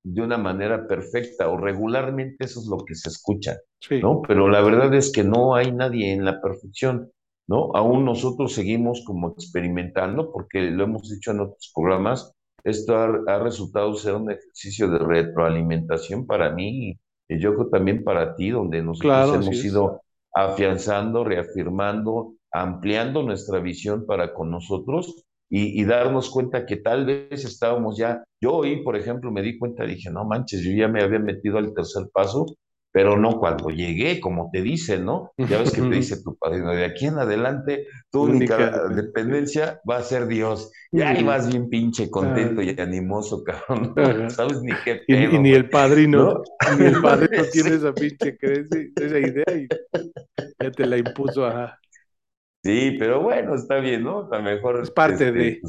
[SPEAKER 2] de una manera perfecta o regularmente eso es lo que se escucha, ¿no? Pero la verdad es que no hay nadie en la perfección, ¿no? Aún nosotros seguimos como experimentando, porque lo hemos dicho en otros programas, esto ha, resultado ser un ejercicio de retroalimentación para mí y yo creo también para ti, donde nosotros hemos ido afianzando, reafirmando, ampliando nuestra visión para con nosotros y, y, darnos cuenta que tal vez estábamos ya, yo hoy, por ejemplo, me di cuenta, dije, no manches, yo ya me había metido al tercer paso pero no cuando llegué, como te dicen, ¿no? Ya ves que te dice tu padrino, de aquí en adelante tu única, dependencia va a ser Dios. Y ahí vas bien pinche contento y animoso, cabrón. No sabes ni qué
[SPEAKER 1] pedo, y, ni el padrino, ni el *laughs* padrino tiene esa pinche creencia, esa idea y ya te la impuso, ajá.
[SPEAKER 2] Sí, pero bueno, está bien, ¿no? A lo mejor...
[SPEAKER 1] Es parte este, de...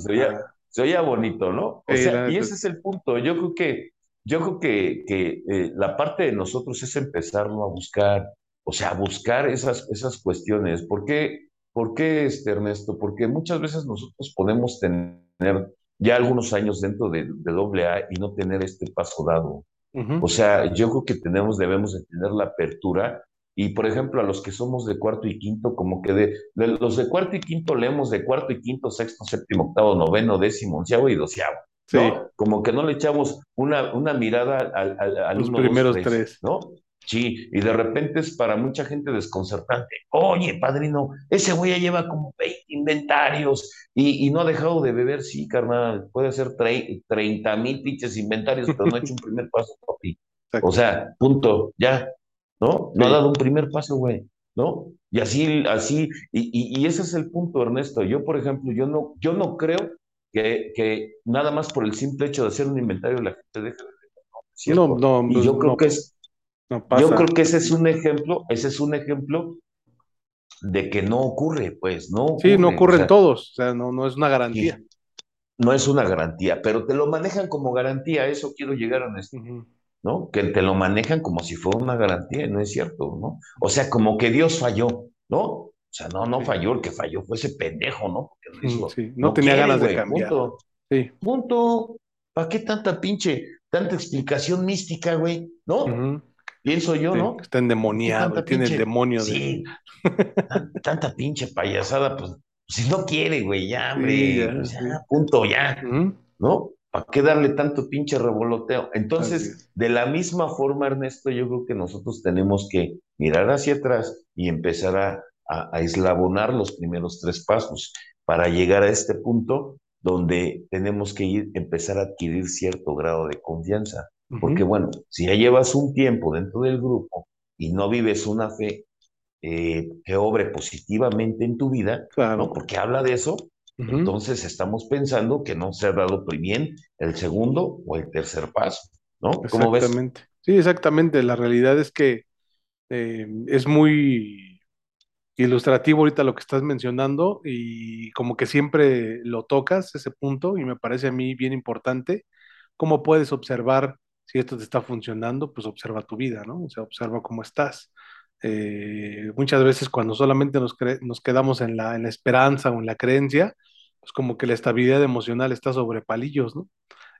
[SPEAKER 2] Se oía, bonito, ¿no? O sea, y ese es el punto. Yo creo que yo creo que, que eh, la parte de nosotros es empezarlo a buscar, o sea, a buscar esas, esas cuestiones. ¿Por qué, ¿Por qué este, Ernesto? Porque muchas veces nosotros podemos tener ya algunos años dentro de, de AA y no tener este paso dado. O sea, yo creo que tenemos, debemos de tener la apertura y, por ejemplo, a los que somos de cuarto y quinto, como que de, los de cuarto y quinto leemos de cuarto y quinto, sexto, séptimo, octavo, noveno, décimo, onceavo y doceavo. Sí. Como que no le echamos una, una mirada a,
[SPEAKER 1] los primeros tres,
[SPEAKER 2] ¿no? Sí, y de repente es para mucha gente desconcertante. Oye, padrino, ese güey ya lleva como 20 inventarios y, no ha dejado de beber. Sí, carnal, puede hacer 30 mil pinches inventarios, pero no ha hecho un primer paso, papi. O sea, punto, ya, ¿no? No ha dado un primer paso, güey, ¿no? Y así, así, y, y, ese es el punto, Ernesto. Yo, por ejemplo, yo no, yo no creo que, nada más por el simple hecho de hacer un inventario la gente deja de no, no, y yo creo que es yo creo que ese es un ejemplo, ese es un ejemplo de que no ocurre, pues, no.
[SPEAKER 1] sí, no ocurren todos, o sea, no, no es una garantía.
[SPEAKER 2] No es una garantía, pero te lo manejan como garantía, eso quiero llegar a esto, ¿no? Que te lo manejan como si fuera una garantía, no es cierto, ¿no? O sea, como que Dios falló, ¿no? Sea, no, no falló, el que falló fue ese pendejo, ¿no? Porque
[SPEAKER 1] mm, sí, no, tenía ganas de cambiar.
[SPEAKER 2] Punto.
[SPEAKER 1] Sí.
[SPEAKER 2] Punto. ¿Para qué tanta pinche, tanta explicación mística, güey? ¿No? Pienso yo, ¿no?
[SPEAKER 1] Está endemoniado, tiene el demonio
[SPEAKER 2] sí, tanta, pinche payasada, pues, si no quiere, güey, ya, hombre, pues ya, punto, ya, ¿no? ¿Para qué darle tanto pinche revoloteo? Entonces, de la misma forma, Ernesto, yo creo que nosotros tenemos que mirar hacia atrás y empezar a, a, eslabonar los primeros tres pasos para llegar a este punto donde tenemos que ir, empezar a adquirir cierto grado de confianza. Porque bueno, si ya llevas un tiempo dentro del grupo y no vives una fe eh, que obre positivamente en tu vida, ¿no? Porque habla de eso, entonces estamos pensando que no se ha dado bien el segundo o el tercer paso, ¿no?
[SPEAKER 1] ¿Cómo exactamente. Sí, exactamente. La realidad es que eh, es muy ilustrativo ahorita lo que estás mencionando y como que siempre lo tocas ese punto y me parece a mí bien importante cómo puedes observar si esto te está funcionando, pues observa tu vida, ¿no? O sea, observa cómo estás. Eh, muchas veces cuando solamente nos, nos quedamos en la, en la esperanza o en la creencia, pues como que la estabilidad emocional está sobre palillos, ¿no?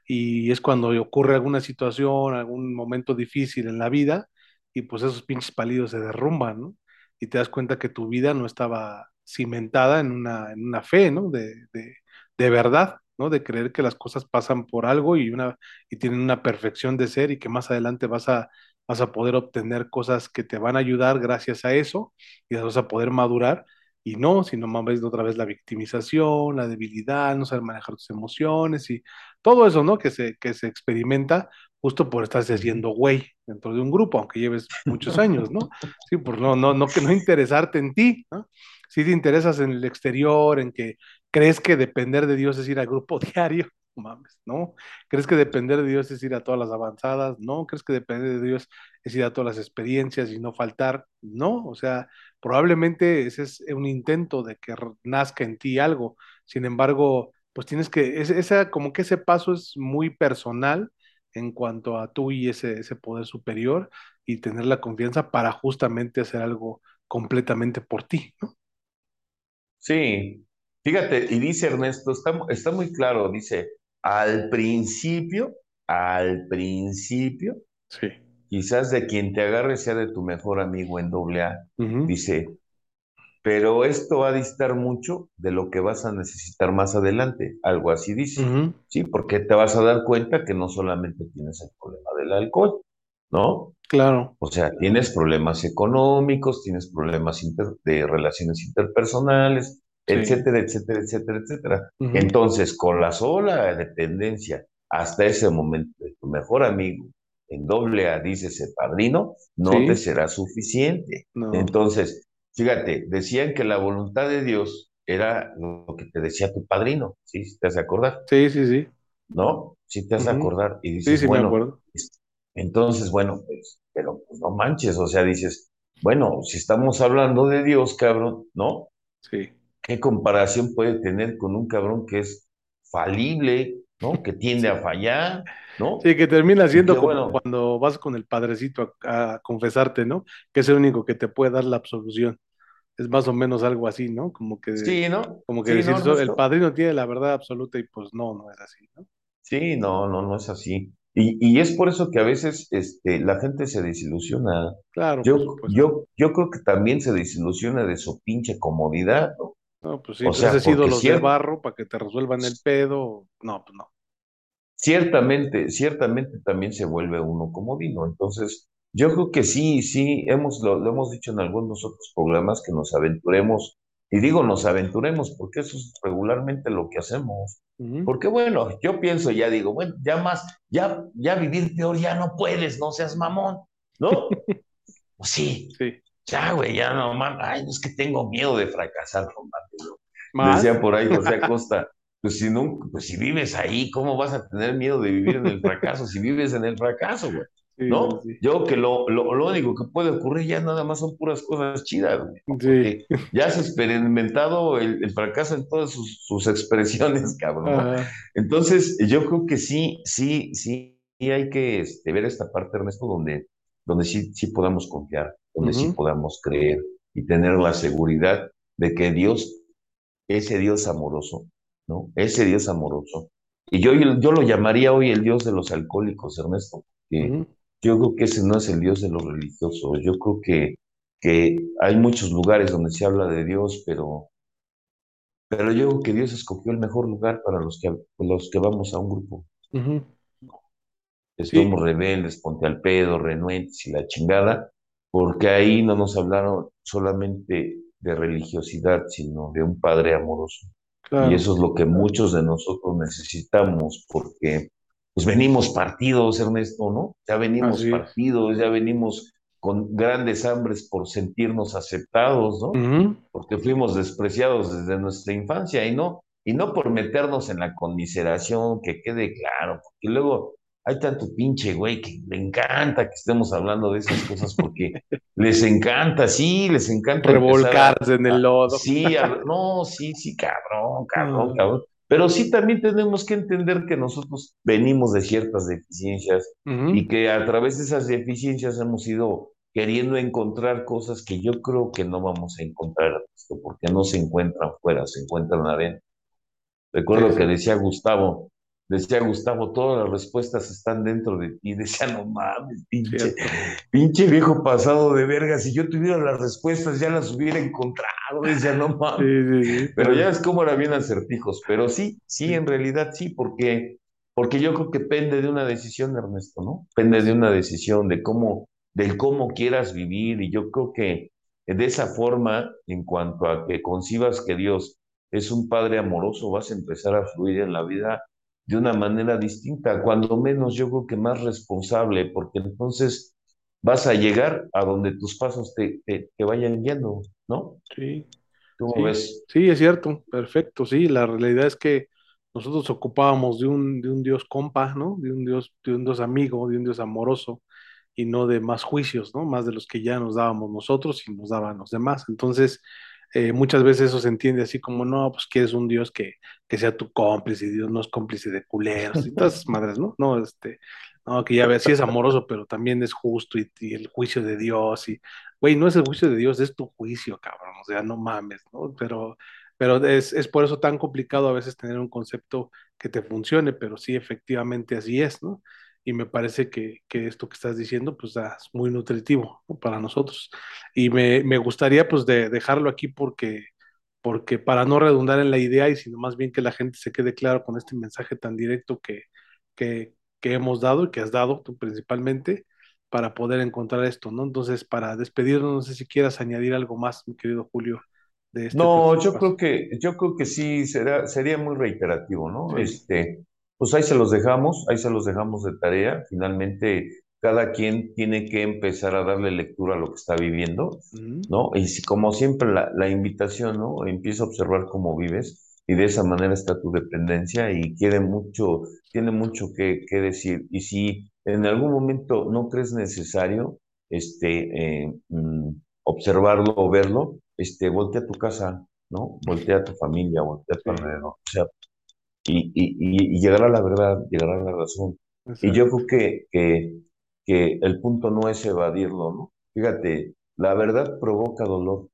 [SPEAKER 1] Y es cuando ocurre alguna situación, algún momento difícil en la vida, y pues esos pinches palillos se derrumban, ¿no? Y te das cuenta que tu vida no estaba cimentada en una, en una fe, ¿no? De, de, de verdad. ¿no? De creer que las cosas pasan por algo y, una, y tienen una perfección de ser y que más adelante vas a, vas a poder obtener cosas que te van a ayudar gracias a eso y vas a poder madurar. Y no, sino más ves otra vez la victimización, la debilidad, no saber manejar tus emociones y todo eso, ¿no? Que se, que se experimenta justo por estarse haciendo güey dentro de un grupo, aunque lleves muchos años, ¿no? Sí, por no, no, no, que no interesarte en ti, ¿no? Si te interesas en el exterior, en que ¿Crees que depender de Dios es ir al grupo *laughs* diario? Mames, ¿no? ¿Crees que depender de Dios es ir a todas las avanzadas? No. ¿Crees que depender de Dios es ir a todas las experiencias y no faltar? No. O sea, probablemente ese es un intento de que nazca en ti algo. Sin embargo, pues tienes que, esa, como que ese paso es muy personal en cuanto a tú y ese, ese poder superior y tener la confianza para justamente hacer algo completamente por ti, ¿no?
[SPEAKER 2] Sí, Fíjate, y dice Ernesto, está, está muy claro, dice, al principio, al principio,
[SPEAKER 1] sí.
[SPEAKER 2] quizás de quien te agarre sea de tu mejor amigo en doble A, dice, pero esto va a distar mucho de lo que vas a necesitar más adelante, algo así dice, ¿sí? Porque te vas a dar cuenta que no solamente tienes el problema del alcohol, ¿no?
[SPEAKER 1] Claro.
[SPEAKER 2] O sea, tienes problemas económicos, tienes problemas de relaciones interpersonales, etcétera, etcétera, etcétera, etcétera. Entonces, con la sola dependencia hasta ese momento de tu mejor amigo en doble A, dice ese padrino, no te será suficiente. Entonces, fíjate, decían que la voluntad de Dios era lo que te decía tu padrino, ¿sí? ¿Te has acordar?
[SPEAKER 1] Sí, sí, sí.
[SPEAKER 2] ¿No? Sí, te has acordar. Y dices, sí, sí, bueno, me acuerdo. entonces, bueno, pues, pero pues no manches, o sea, dices, bueno, si estamos hablando de Dios, cabrón, ¿no?
[SPEAKER 1] Sí.
[SPEAKER 2] ¿Qué comparación puede tener con un cabrón que es falible, ¿no? Que tiende a fallar, ¿no?
[SPEAKER 1] Sí, que termina siendo como cuando vas con el padrecito a, confesarte, ¿no? Que es el único que te puede dar la absolución. Es más o menos algo así, ¿no? Como que,
[SPEAKER 2] sí, ¿no?
[SPEAKER 1] Como que decir, el padrino tiene la verdad absoluta y pues no, no es así, ¿no?
[SPEAKER 2] Sí, no, no, no es así. Y, y es por eso que a veces este, la gente se desilusiona.
[SPEAKER 1] Claro.
[SPEAKER 2] Yo, yo, yo creo que también se desilusiona de su pinche comodidad, ¿no?
[SPEAKER 1] No, pues sí, o sea, sido los de barro para que te resuelvan el pedo. No, pues no.
[SPEAKER 2] Ciertamente, ciertamente también se vuelve uno comodino. Entonces, yo creo que sí, sí, hemos, lo, hemos dicho en algunos otros programas que nos aventuremos, y digo nos aventuremos porque eso es regularmente lo que hacemos. Porque bueno, yo pienso, ya digo, bueno, ya más, ya, ya vivir peor ya no puedes, no seas mamón, ¿no? *laughs* pues sí,
[SPEAKER 1] sí.
[SPEAKER 2] Ya, güey, ya no mames. Ay, es que tengo miedo de fracasar, Román. Decía por ahí José Acosta. Pues si, no, pues si vives ahí, ¿cómo vas a tener miedo de vivir en el fracaso si vives en el fracaso, güey? ¿No? Yo que lo, lo, lo, único que puede ocurrir ya nada más son puras cosas chidas, güey. Ya has experimentado el, el, fracaso en todas sus, sus expresiones, *laughs* cabrón. Entonces, yo creo que sí, sí, sí, hay que este, ver esta parte, Ernesto, donde, donde sí, sí podamos confiar donde sí podamos creer y tener la seguridad de que Dios, ese Dios amoroso, ¿no? Ese Dios amoroso. Y yo, yo lo llamaría hoy el Dios de los alcohólicos, Ernesto, que yo creo que ese no es el Dios de los religiosos. Yo creo que, que hay muchos lugares donde se habla de Dios, pero, pero yo creo que Dios escogió el mejor lugar para los que, los que vamos a un grupo.
[SPEAKER 1] Sí,
[SPEAKER 2] somos rebeldes, ponte al pedo, renuentes y la chingada, porque ahí no nos hablaron solamente de religiosidad, sino de un Padre amoroso. Y eso es lo que muchos de nosotros necesitamos, porque pues venimos partidos, Ernesto, ¿no? Ya venimos
[SPEAKER 1] así es.
[SPEAKER 2] partidos, ya venimos con grandes hambres por sentirnos aceptados, ¿no? Porque fuimos despreciados desde nuestra infancia y no, y no por meternos en la conmiseración, que quede claro, porque luego hay tanto pinche güey que le encanta que estemos hablando de esas cosas porque *laughs* les encanta, sí, les encanta a,
[SPEAKER 1] Revolcarse en el lodo.
[SPEAKER 2] sí, a- no, sí, sí, cabrón, cabrón,
[SPEAKER 1] Ah,
[SPEAKER 2] cabrón. Pero sí también tenemos que entender que nosotros venimos de ciertas deficiencias y que a través de esas deficiencias hemos ido queriendo encontrar cosas que yo creo que no vamos a encontrar, porque no se encuentran fuera, se encuentran adentro.
[SPEAKER 1] Sí,
[SPEAKER 2] Recuerdo que
[SPEAKER 1] sí,
[SPEAKER 2] decía Gustavo, decía Gustavo, todas las respuestas están dentro de ti. *laughs* Decía, no mames, pinche,
[SPEAKER 1] cierto.
[SPEAKER 2] pinche viejo pasado de verga, si yo tuviera las respuestas ya las hubiera encontrado. Decía, no *laughs* mames.
[SPEAKER 1] sí, sí,
[SPEAKER 2] Pero ya es como era bien acertijos, pero sí, sí, en realidad sí, porque, porque yo creo que pende de una decisión, Ernesto, ¿no? Pende de una decisión, de cómo, del cómo quieras vivir, y yo creo que de esa forma, en cuanto a que concibas que Dios es un Padre amoroso, vas a empezar a fluir en la vida de una manera distinta, cuando menos yo creo que más responsable, porque entonces vas a llegar a donde tus pasos te, te, te vayan yendo, ¿no?
[SPEAKER 1] Sí,
[SPEAKER 2] ¿Cómo
[SPEAKER 1] sí,
[SPEAKER 2] ves?
[SPEAKER 1] sí, es cierto, perfecto, sí, la realidad es que nosotros ocupábamos de un, de un Dios compa, ¿no? De un Dios, de un Dios amigo, de un Dios amoroso, y no de más juicios, ¿no? Más de los que ya nos dábamos nosotros y nos daban los demás. Entonces, eh, muchas veces eso se entiende así como, no, pues quieres un Dios que, que sea tu cómplice, y Dios no es cómplice de culeros y todas esas madres, ¿no? No, este, no, que ya ves, sí es amoroso, pero también es justo y, y el juicio de Dios y, güey, no es el juicio de Dios, es tu juicio, cabrón, o sea, no mames, ¿no? Pero, pero es, es por eso tan complicado a veces tener un concepto que te funcione, pero sí, efectivamente así es, ¿no? Y me parece que, que esto que estás diciendo pues es muy nutritivo ¿no? para nosotros. Y me, me gustaría pues de, dejarlo aquí porque, porque para no redundar en la idea y sino más bien que la gente se quede claro con este mensaje tan directo que, que, que hemos dado y que has dado tú principalmente para poder encontrar esto, ¿no? Entonces, para despedirnos, no sé si quieras añadir algo más, mi querido Julio, de este
[SPEAKER 2] No, yo creo que, yo creo que sí será, sería muy reiterativo, ¿no?
[SPEAKER 1] Sí.
[SPEAKER 2] Este, pues ahí se los dejamos, ahí se los dejamos de tarea. Finalmente, cada quien tiene que empezar a darle lectura a lo que está viviendo. ¿no? Y si, como siempre, la, la invitación, ¿no? Empieza a observar cómo vives y de esa manera está tu dependencia y quiere mucho, tiene mucho que, que decir. Y si en algún momento no crees necesario, este, eh, mm, observarlo o verlo, este, voltea a tu casa, ¿no? Voltea a tu familia, voltea a tu alrededor, o sea, y, y, y, llegará a la verdad, llegará a la razón. Y yo
[SPEAKER 1] exacto.
[SPEAKER 2] creo que, que, que el punto no es evadirlo, ¿no? Fíjate, la verdad provoca dolor,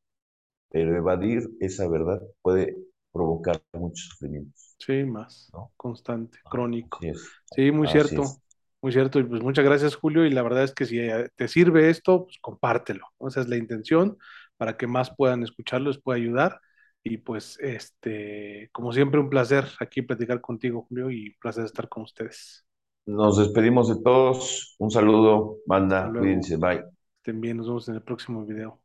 [SPEAKER 2] pero evadir esa verdad puede provocar muchos sufrimientos,
[SPEAKER 1] Sí, más
[SPEAKER 2] ¿no?
[SPEAKER 1] constante,
[SPEAKER 2] Ajá,
[SPEAKER 1] crónico. Sí, muy
[SPEAKER 2] así
[SPEAKER 1] cierto,
[SPEAKER 2] es.
[SPEAKER 1] muy cierto. Y pues muchas gracias, Julio. Y la verdad es que si eh, te sirve esto, pues compártelo. Esa es la intención para que más puedan escucharlo, les pueda ayudar. Y pues, este, como siempre, un placer aquí platicar contigo, Julio, y un placer estar con ustedes.
[SPEAKER 2] Nos despedimos de todos. Un saludo, banda, cuídense, bye.
[SPEAKER 1] Estén bien, nos vemos en el próximo video.